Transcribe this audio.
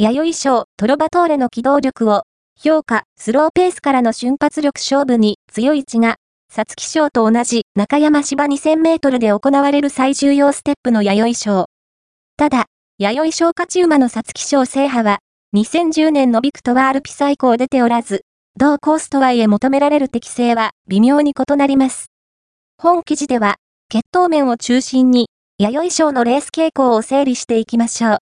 弥生賞トロバトーレの機動力を評価、スローペースからの瞬発力勝負に強い血が、サツキ賞と同じ中山芝2000メートルで行われる最重要ステップの弥生賞。ただ、弥生賞勝ち馬のサツキ賞制覇は、2010年のビクトワールピサイコを出ておらず、同コースとはいえ求められる適性は微妙に異なります。本記事では、血統面を中心に、弥生賞のレース傾向を整理していきましょう。